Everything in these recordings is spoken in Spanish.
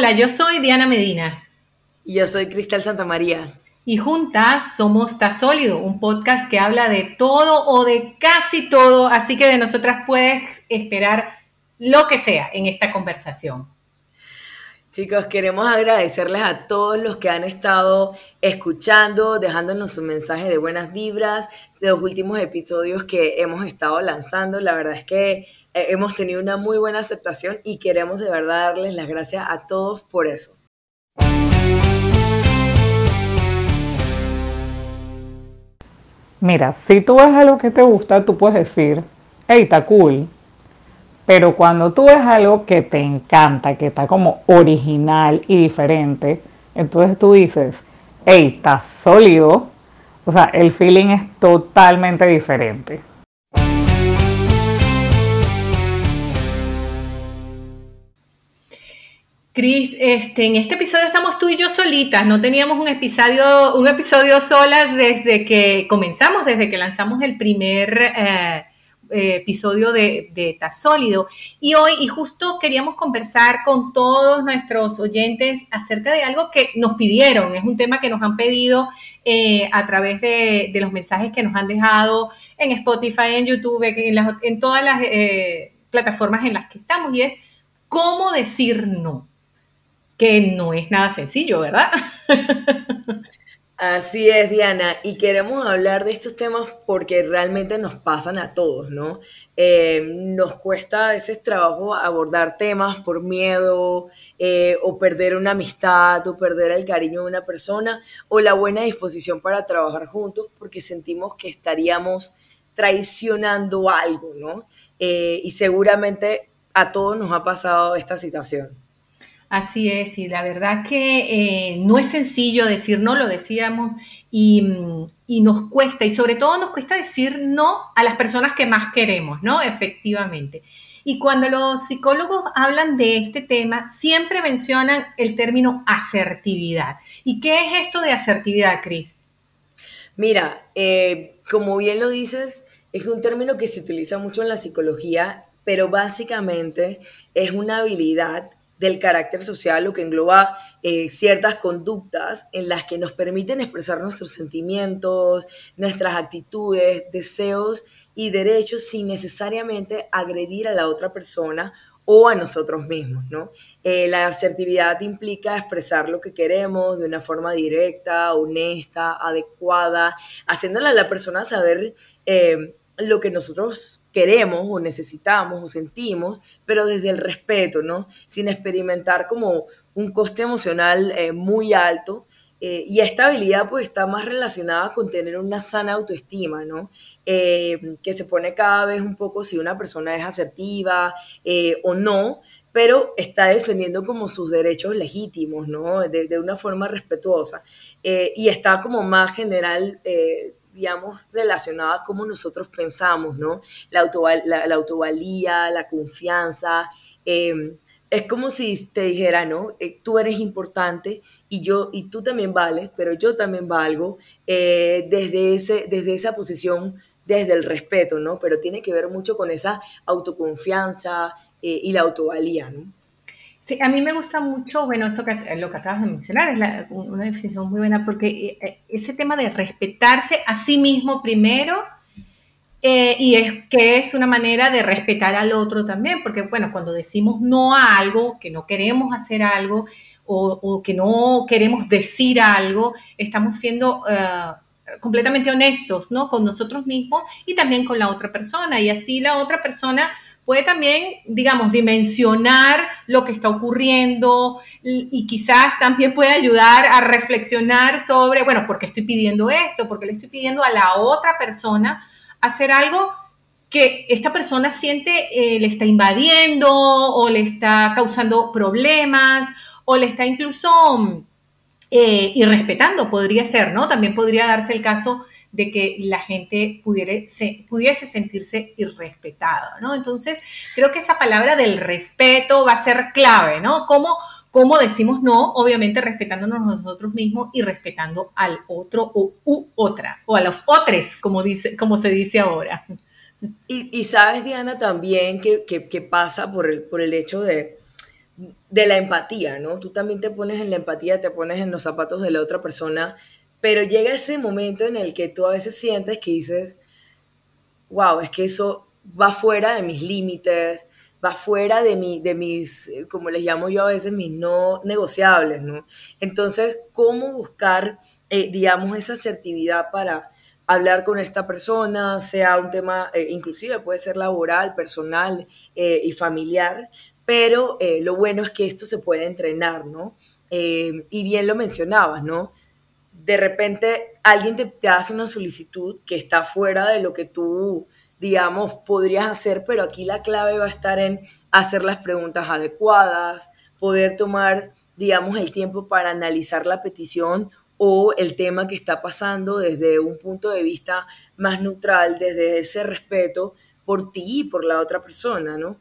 Hola, yo soy Diana Medina. Y yo soy Cristal Santamaría. Y juntas somos Ta Sólido, un podcast que habla de todo o de casi todo, así que de nosotras puedes esperar lo que sea en esta conversación. Chicos, queremos agradecerles a todos los que han estado escuchando, dejándonos un mensaje de buenas vibras de los últimos episodios que hemos estado lanzando. La verdad es que eh, hemos tenido una muy buena aceptación y queremos de verdad darles las gracias a todos por eso. Mira, si tú ves algo que te gusta, tú puedes decir, hey, está cool, pero cuando tú ves algo que te encanta, que está como original y diferente, entonces tú dices, hey, está sólido. O sea, el feeling es totalmente diferente. Cris, este, en este episodio estamos tú y yo solitas, no teníamos un episodio, un episodio solas desde que comenzamos, desde que lanzamos el primer eh, episodio de, de Sólido. Y hoy, y justo queríamos conversar con todos nuestros oyentes acerca de algo que nos pidieron. Es un tema que nos han pedido eh, a través de, los mensajes que nos han dejado en Spotify, en YouTube, en, en todas las eh, plataformas en las que estamos. Y es cómo decir no. Que no es nada sencillo, ¿verdad? Así es, Diana, y queremos hablar de estos temas porque realmente nos pasan a todos, ¿no? Eh, nos cuesta a veces trabajo abordar temas por miedo, eh, o perder una amistad, o perder el cariño de una persona, o la buena disposición para trabajar juntos porque sentimos que estaríamos traicionando algo, ¿no? Eh, y seguramente a todos nos ha pasado esta situación. Así es, y la verdad que eh, no es sencillo decir no, lo decíamos, y, nos cuesta, y sobre todo nos cuesta decir no a las personas que más queremos, ¿no? Efectivamente. Y cuando los psicólogos hablan de este tema, siempre mencionan el término asertividad. ¿Y qué es esto de asertividad, Cris? Mira, eh, como bien lo dices, es un término que se utiliza mucho en la psicología, pero básicamente es una habilidad del carácter social, lo que engloba eh, ciertas conductas en las que nos permiten expresar nuestros sentimientos, nuestras actitudes, deseos y derechos sin necesariamente agredir a la otra persona o a nosotros mismos, ¿no? Eh, la asertividad implica expresar lo que queremos de una forma directa, honesta, adecuada, haciéndole a la persona saber eh, lo que nosotros queremos o necesitamos o sentimos, pero desde el respeto, ¿no? Sin experimentar como un coste emocional eh, muy alto. Eh, y esta habilidad pues está más relacionada con tener una sana autoestima, ¿no? Eh, que se pone cada vez un poco si una persona es asertiva o no, pero está defendiendo como sus derechos legítimos, ¿no? De, de una forma respetuosa. y está como más general digamos, relacionada a cómo nosotros pensamos, ¿no? La, la, autovalía, la confianza. Em, es como si te dijera, ¿no? Eh, tú eres importante y yo y tú también vales, pero yo también valgo eh, desde, ese, desde esa posición, desde el respeto, ¿no? Pero tiene que ver mucho con esa autoconfianza eh, y la autovalía, ¿no? Sí, a mí me gusta mucho, bueno, eso que, lo que acabas de mencionar es una definición muy buena porque eh, eh, ese tema de respetarse a sí mismo primero eh, y es que es una manera de respetar al otro también, porque bueno, cuando decimos no a algo, que no queremos hacer algo o, que no queremos decir algo, estamos siendo completamente honestos, ¿no? Con nosotros mismos y también con la otra persona y así la otra persona puede también, digamos, dimensionar lo que está ocurriendo y quizás también puede ayudar a reflexionar sobre, bueno, ¿por qué estoy pidiendo esto? ¿Por qué le estoy pidiendo a la otra persona hacer algo que esta persona siente eh, le está invadiendo o le está causando problemas o le está incluso eh, irrespetando, podría ser, ¿no? También podría darse el caso de que la gente pudiera, pudiese sentirse irrespetada, ¿no? Entonces, creo que esa palabra del respeto va a ser clave, ¿no? ¿Cómo, cómo decimos no? Obviamente respetándonos nosotros mismos y respetando al otro o u otra, o a los otros, como, dice, como se dice ahora. Y, sabes, Diana, también que, pasa por el, por el hecho de de la empatía, ¿no? Tú también te pones en la empatía, te pones en los zapatos de la otra persona, pero llega ese momento en el que tú a veces sientes que dices, wow, es que eso va fuera de mis límites, va fuera de, mi, de mis, eh, como les llamo yo a veces, mis no negociables, ¿no? Entonces, ¿cómo buscar, eh, digamos, esa asertividad para hablar con esta persona, sea un tema, eh, inclusive puede ser laboral, personal y familiar, pero lo bueno es que esto se puede entrenar, ¿no? y bien lo mencionabas, ¿no? De repente alguien te, te hace una solicitud que está fuera de lo que tú digamos, podrías hacer, pero aquí la clave va a estar en hacer las preguntas adecuadas, poder tomar, digamos, el tiempo para analizar la petición o el tema que está pasando desde un punto de vista más neutral, desde ese respeto por ti y por la otra persona, ¿no?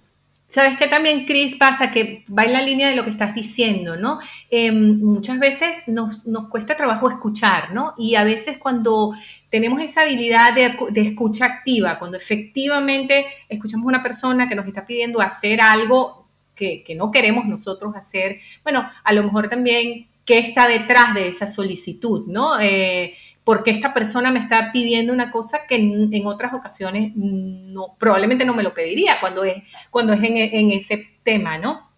Sabes que también, Cris, pasa que va en la línea de lo que estás diciendo, ¿no? Em, muchas veces nos, cuesta trabajo escuchar, ¿no? Y a veces cuando tenemos esa habilidad de, de, escucha activa, cuando efectivamente escuchamos a una persona que nos está pidiendo hacer algo que, no queremos nosotros hacer, bueno, a lo mejor también qué está detrás de esa solicitud, ¿no? Eh, porque esta persona me está pidiendo una cosa que en, otras ocasiones probablemente no me lo pediría cuando es, cuando es en, ese tema, ¿no?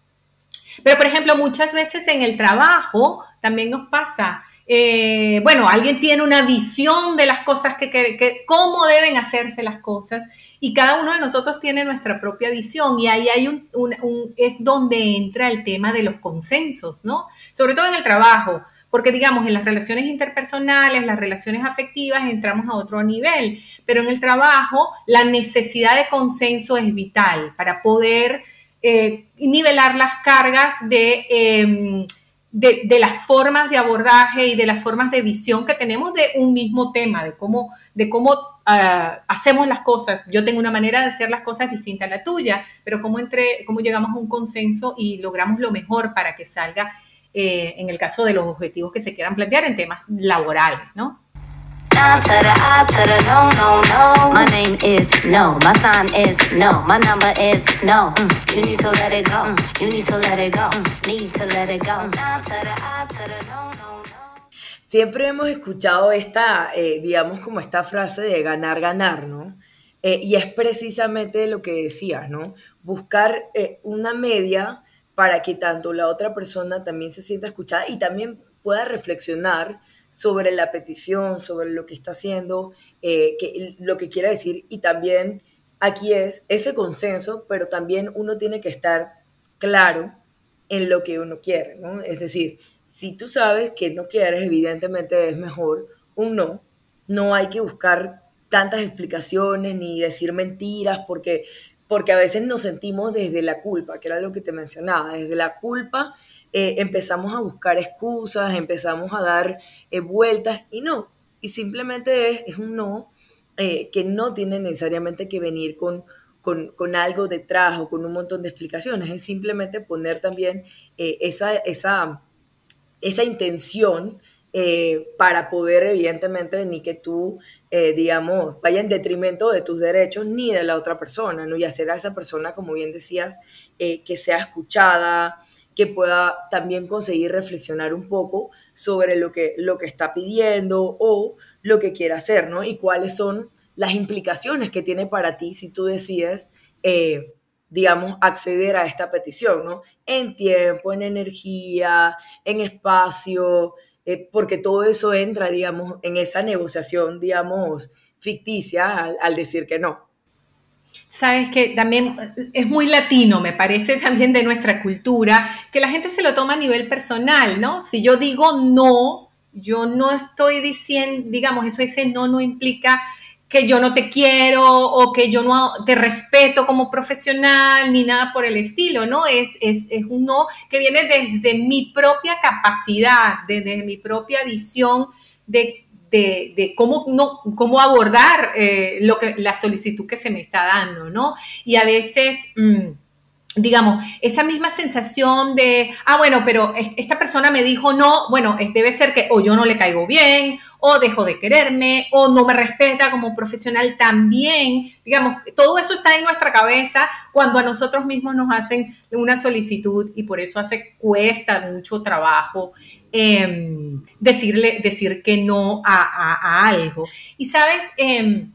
Pero, por ejemplo, muchas veces en el trabajo también nos pasa, eh, bueno, alguien tiene una visión de las cosas, que, que, cómo deben hacerse las cosas, y cada uno de nosotros tiene nuestra propia visión, y ahí hay un, un, es donde entra el tema de los consensos, ¿no? Sobre todo en el trabajo. Porque digamos, en las relaciones interpersonales, las relaciones afectivas, entramos a otro nivel, pero en el trabajo la necesidad de consenso es vital para poder eh, nivelar las cargas em, de, de, las formas de abordaje y de las formas de visión que tenemos de un mismo tema, de cómo, de cómo ah, hacemos las cosas. Yo tengo una manera de hacer las cosas distinta a la tuya, pero cómo, entre, cómo llegamos a un consenso y logramos lo mejor para que salga eh, en el caso de los objetivos que se quieran plantear en temas laborales, ¿no? Siempre hemos escuchado esta, eh, digamos, como esta frase de ganar, ganar, ¿no? Eh, y es precisamente lo que decías, ¿no? Buscar una media para que tanto la otra persona también se sienta escuchada y también pueda reflexionar sobre la petición, sobre lo que está haciendo, eh, lo que quiera decir y también aquí es ese consenso, pero también uno tiene que estar claro en lo que uno quiere. Es decir, si tú sabes que no quieres, evidentemente es mejor un no, no hay que buscar tantas explicaciones ni decir mentiras porque porque a veces nos sentimos desde la culpa, que era lo que te mencionaba, desde la culpa eh, empezamos a buscar excusas, empezamos a dar eh, vueltas y no, y simplemente es, un no eh, que no tiene necesariamente que venir con, con, algo detrás o con un montón de explicaciones, es simplemente poner también esa, esa, esa intención eh, para poder, evidentemente, ni que tú, eh, digamos, vaya en detrimento de tus derechos ni de la otra persona, ¿no? Y hacer a esa persona, como bien decías, eh, que sea escuchada, que pueda también conseguir reflexionar un poco sobre lo que, lo que está pidiendo o lo que quiere hacer, ¿no? Y cuáles son las implicaciones que tiene para ti si tú decides, digamos, acceder a esta petición, ¿no? En tiempo, en energía, en espacio, eh, porque todo eso entra, digamos, en esa negociación, digamos, ficticia al, decir que no. Sabes que también eh, es muy latino, me parece también de nuestra cultura, que la gente se lo toma a nivel personal, ¿no? Si yo digo no, yo no estoy diciendo, digamos, eso ese no no implica que yo no te quiero o que yo no te respeto como profesional ni nada por el estilo, ¿no? Es, es, es un no que viene desde mi propia capacidad, desde mi propia visión de, de, cómo, no, cómo abordar eh, lo que, la solicitud que se me está dando, ¿no? Y a veces... Mm, digamos, esa misma sensación de, ah, bueno, pero esta persona me dijo no, bueno, debe ser que o yo no le caigo bien, o dejó de quererme, o no me respeta como profesional también. Digamos, todo eso está en nuestra cabeza cuando a nosotros mismos nos hacen una solicitud y por eso hace cuesta mucho trabajo em, decirle, decir que no a, algo. Y sabes, eh,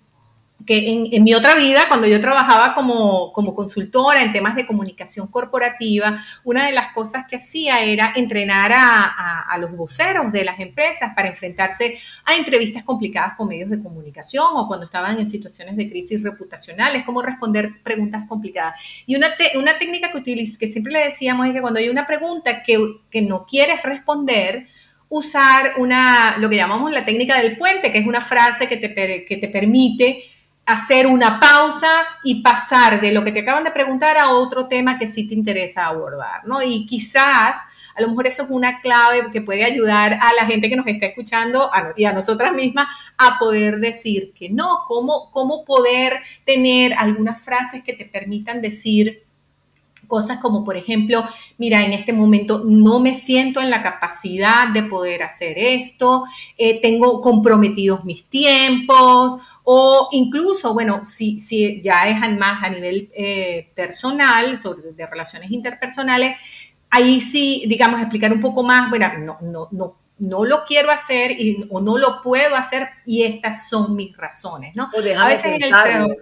que en, mi otra vida, cuando yo trabajaba como, consultora en temas de comunicación corporativa, una de las cosas que hacía era entrenar a, los voceros de las empresas para enfrentarse a entrevistas complicadas con medios de comunicación o cuando estaban en situaciones de crisis reputacionales, cómo responder preguntas complicadas. Y una, una técnica que, que siempre le decíamos es que cuando hay una pregunta que, no quieres responder, usar una, lo que llamamos la técnica del puente, que es una frase que te, que te permite hacer una pausa y pasar de lo que te acaban de preguntar a otro tema que sí te interesa abordar, ¿no? Y quizás, a lo mejor eso es una clave que puede ayudar a la gente que nos está escuchando y a nosotras mismas a poder decir que no, cómo, cómo poder tener algunas frases que te permitan decir, Cosas como, por ejemplo, mira, en este momento no me siento en la capacidad de poder hacer esto, eh, tengo comprometidos mis tiempos, o incluso, bueno, si, si ya es más a nivel eh, personal, sobre de relaciones interpersonales, ahí sí, digamos, explicar un poco más, bueno, no, no, no no lo quiero hacer y, o no lo puedo hacer y estas son mis razones, ¿no? a veces en el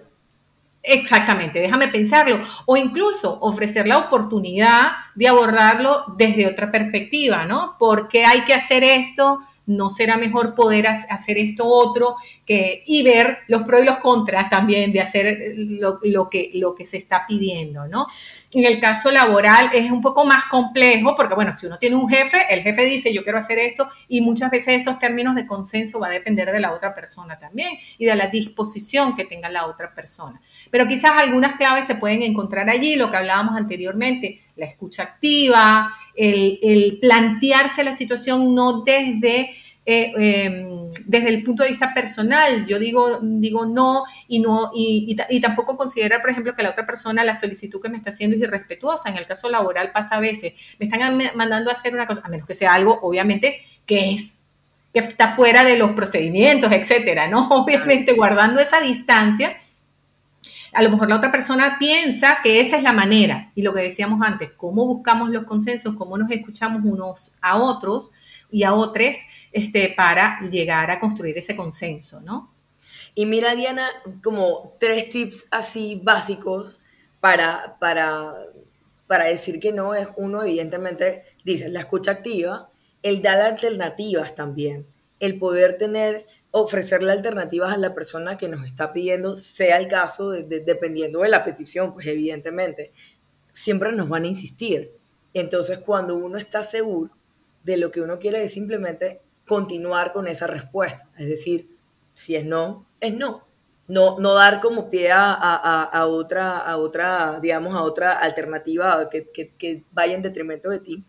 Exactamente, déjame pensarlo. O incluso ofrecer la oportunidad de abordarlo desde otra perspectiva, ¿no? ¿Por qué hay que hacer esto? ¿No será mejor poder hacer esto otro? Que, y ver los pros y los contras también de hacer lo, que, que se está pidiendo, ¿no? En el caso laboral es un poco más complejo porque, bueno, si uno tiene un jefe, el jefe dice yo quiero hacer esto y muchas veces esos términos de consenso va a depender de la otra persona también y de la disposición que tenga la otra persona. Pero quizás algunas claves se pueden encontrar allí, lo que hablábamos anteriormente, la escucha activa, el, plantearse la situación no desde, eh, em, desde el punto de vista personal. Yo digo, digo no y no, y, tampoco considerar, por ejemplo, que la otra persona, la solicitud que me está haciendo es irrespetuosa. En el caso laboral pasa a veces. Me están mandando a hacer una cosa, a menos que sea algo, obviamente, que es que está fuera de los procedimientos, etcétera, ¿no? Obviamente guardando esa distancia, a lo mejor la otra persona piensa que esa es la manera. Y lo que decíamos antes, cómo buscamos los consensos, cómo nos escuchamos unos a otros y a otros este, para llegar a construir ese consenso, ¿no? Y mira, Diana, como tres tips así básicos para, para, para decir que no es uno, evidentemente, dice la escucha activa, el dar alternativas también, el poder tener ofrecerle alternativas a la persona que nos está pidiendo, sea el caso, dependiendo de la petición, pues evidentemente, siempre nos van a insistir. Entonces, cuando uno está seguro de lo que uno quiere es simplemente continuar con esa respuesta. Es decir, si es no, es no. No, no dar como pie a, otra, a otra, digamos, a otra alternativa que, que vaya en detrimento de ti.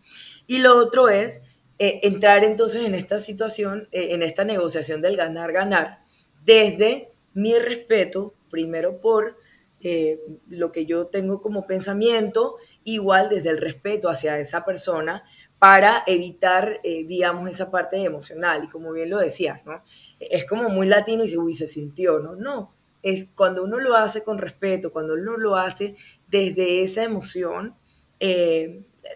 Y lo otro es eh, entrar entonces en esta situación, eh, en esta negociación del ganar-ganar, desde mi respeto, primero por eh, lo que yo tengo como pensamiento, igual desde el respeto hacia esa persona, para evitar, digamos, esa parte emocional. Y como bien lo decías, ¿no? Es como muy latino y se, uy, se sintió, ¿no? No, es cuando uno lo hace con respeto, cuando uno lo hace desde esa emoción,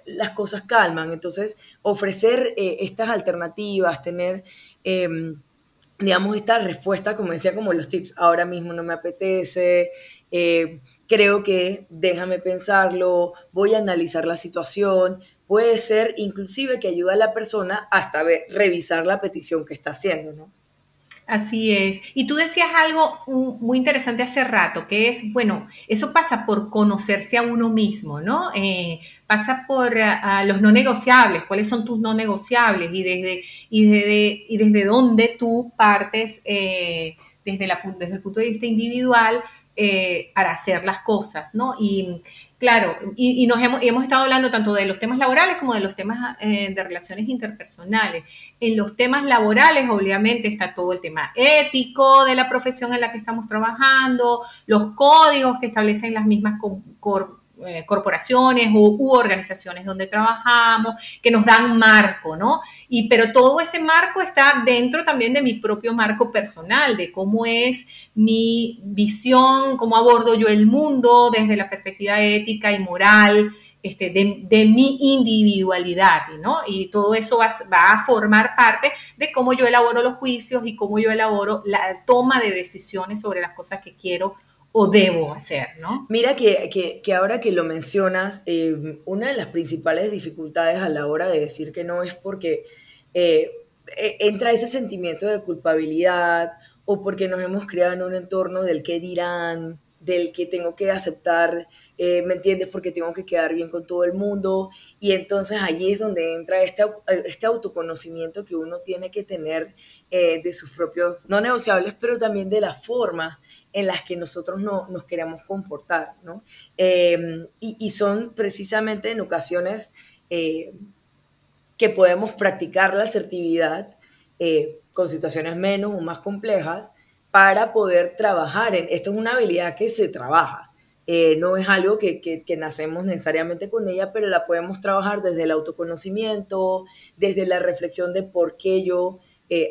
las cosas calman. Entonces, ofrecer eh, estas alternativas, tener, em, digamos, esta respuesta, como decía, como los tips, ahora mismo no me apetece, eh, creo que déjame pensarlo, voy a analizar la situación, puede ser inclusive que ayude a la persona hasta revisar la petición que está haciendo, ¿no? Así es. Y tú decías algo muy interesante hace rato, que es, bueno, eso pasa por conocerse a uno mismo, ¿no? Eh, pasa por los no negociables, cuáles son tus no negociables y desde, y desde, y desde dónde tú partes eh, desde, la, desde el punto de vista individual eh, para hacer las cosas, ¿no? Y Claro, y, nos hemos, hemos, estado hablando tanto de los temas laborales como de los temas eh, de relaciones interpersonales. En los temas laborales, obviamente, está todo el tema ético de la profesión en la que estamos trabajando, los códigos que establecen las mismas eh, corporaciones u, organizaciones donde trabajamos, que nos dan marco, ¿no? Y pero todo ese marco está dentro también de mi propio marco personal, de cómo es mi visión, cómo abordo yo el mundo desde la perspectiva ética y moral, este, de, mi individualidad, ¿no? Y todo eso va, a formar parte de cómo yo elaboro los juicios y cómo yo elaboro la toma de decisiones sobre las cosas que quiero o debo hacer, ¿no? Mira que, que, ahora que lo mencionas, eh, una de las principales dificultades a la hora de decir que no es porque eh, e, entra ese sentimiento de culpabilidad o porque nos hemos criado en un entorno del que dirán, del que tengo que aceptar, eh, ¿me entiendes? Porque tengo que quedar bien con todo el mundo. Y entonces allí es donde entra este, este autoconocimiento que uno tiene que tener de sus propios, no negociables, pero también de las formas en las que nosotros no, nos queremos comportar, ¿no? Em, y, son precisamente en ocasiones eh, que podemos practicar la asertividad eh, con situaciones menos o más complejas para poder trabajar en, esto es una habilidad que se trabaja, eh, no es algo que, que, nacemos necesariamente con ella, pero la podemos trabajar desde el autoconocimiento, desde la reflexión de por qué yo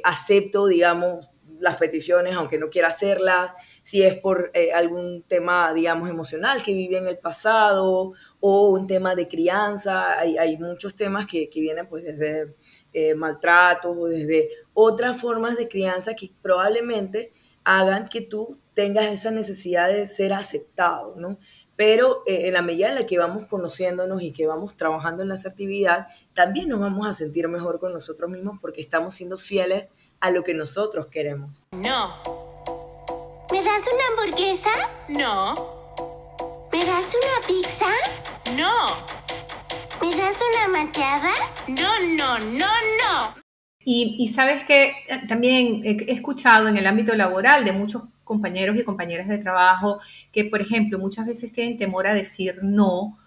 acepto, digamos, las peticiones, aunque no quiera hacerlas, si es por eh, algún tema, digamos, emocional que vive en el pasado o un tema de crianza. Hay, muchos temas que, vienen pues desde eh, maltratos o desde otras formas de crianza que probablemente hagan que tú tengas esa necesidad de ser aceptado, ¿no? Pero eh, en la medida en la que vamos conociéndonos y que vamos trabajando en la asertividad, también nos vamos a sentir mejor con nosotros mismos porque estamos siendo fieles a lo que nosotros queremos. No. ¿Me das una hamburguesa? No. ¿Me das una pizza? No. ¿Me das una manteada? No, no, no, no. Y, sabes que también he escuchado en el ámbito laboral de muchos compañeros y compañeras de trabajo que, por ejemplo, muchas veces tienen temor a decir no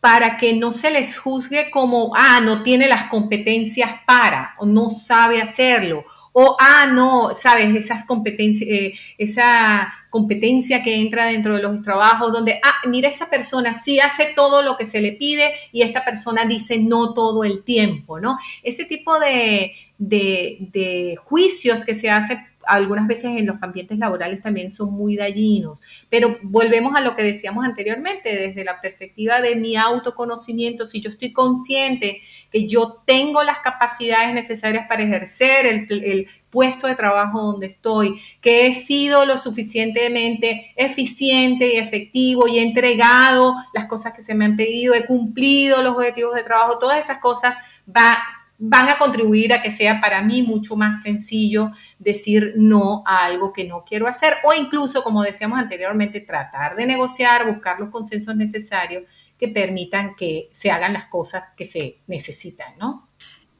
para que no se les juzgue como, ah, no tiene las competencias para o no sabe hacerlo o, ah, no, sabes, esas competencias, eh, esa competencia que entra dentro de los trabajos, donde, ah, mira, esa persona sí hace todo lo que se le pide y esta persona dice no todo el tiempo, ¿no? Ese tipo de, de, de juicios que se hace algunas veces en los ambientes laborales también son muy dañinos. Pero volvemos a lo que decíamos anteriormente, desde la perspectiva de mi autoconocimiento, si yo estoy consciente que yo tengo las capacidades necesarias para ejercer el, puesto de trabajo donde estoy, que he sido lo suficientemente eficiente y efectivo y he entregado las cosas que se me han pedido, he cumplido los objetivos de trabajo, todas esas cosas va van a contribuir a que sea para mí mucho más sencillo decir no a algo que no quiero hacer o incluso, como decíamos anteriormente, tratar de negociar, buscar los consensos necesarios que permitan que se hagan las cosas que se necesitan, ¿no?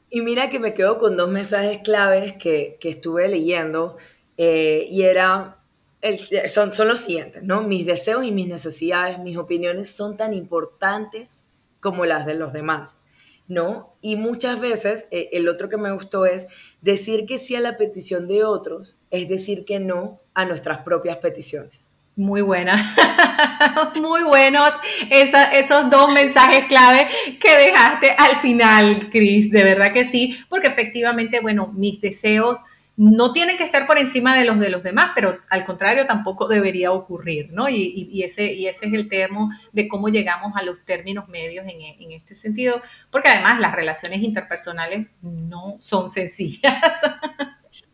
Y mira que me quedo con dos mensajes claves que, estuve leyendo eh, y era, son, son los siguientes, ¿no? Mis deseos y mis necesidades, mis opiniones son tan importantes como las de los demás ¿no? Y muchas veces, eh, el otro que me gustó es decir que sí a la petición de otros, es decir que no a nuestras propias peticiones. Muy buena, muy buenos esos dos mensajes clave que dejaste al final, Cris, de verdad que sí, porque efectivamente, bueno, mis deseos no tienen que estar por encima de los de los demás, pero al contrario tampoco debería ocurrir, ¿no? Y, ese, y ese es el termo de cómo llegamos a los términos medios en, este sentido, porque además las relaciones interpersonales no son sencillas.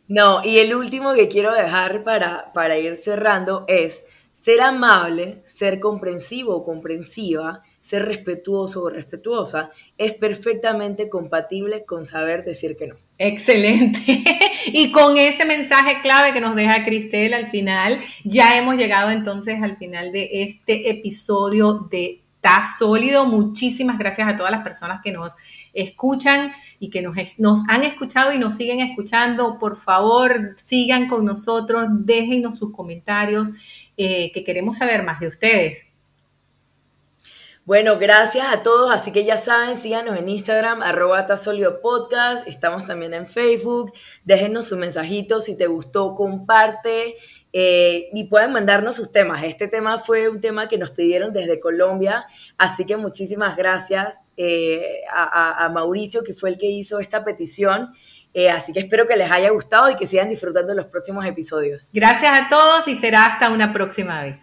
No, y el último que quiero dejar para, para ir cerrando es ser amable, ser comprensivo o comprensiva, ser respetuoso o respetuosa, es perfectamente compatible con saber decir que no. Excelente. Y con ese mensaje clave que nos deja Cristel al final, ya hemos llegado entonces al final de este episodio de Ta Sólido. Muchísimas gracias a todas las personas que nos escuchan y que nos, han escuchado y nos siguen escuchando. Por favor, sigan con nosotros, déjenos sus comentarios, eh, que queremos saber más de ustedes. Bueno, gracias a todos. Así que ya saben, síganos en Instagram, arroba Podcast. Estamos también en Facebook. Déjenos su mensajito. Si te gustó, comparte. Eh, y pueden mandarnos sus temas. Este tema fue un tema que nos pidieron desde Colombia, así que muchísimas gracias eh, a, Mauricio, que fue el que hizo esta petición. Eh, así que espero que les haya gustado y que sigan disfrutando los próximos episodios. Gracias a todos y será hasta una próxima vez.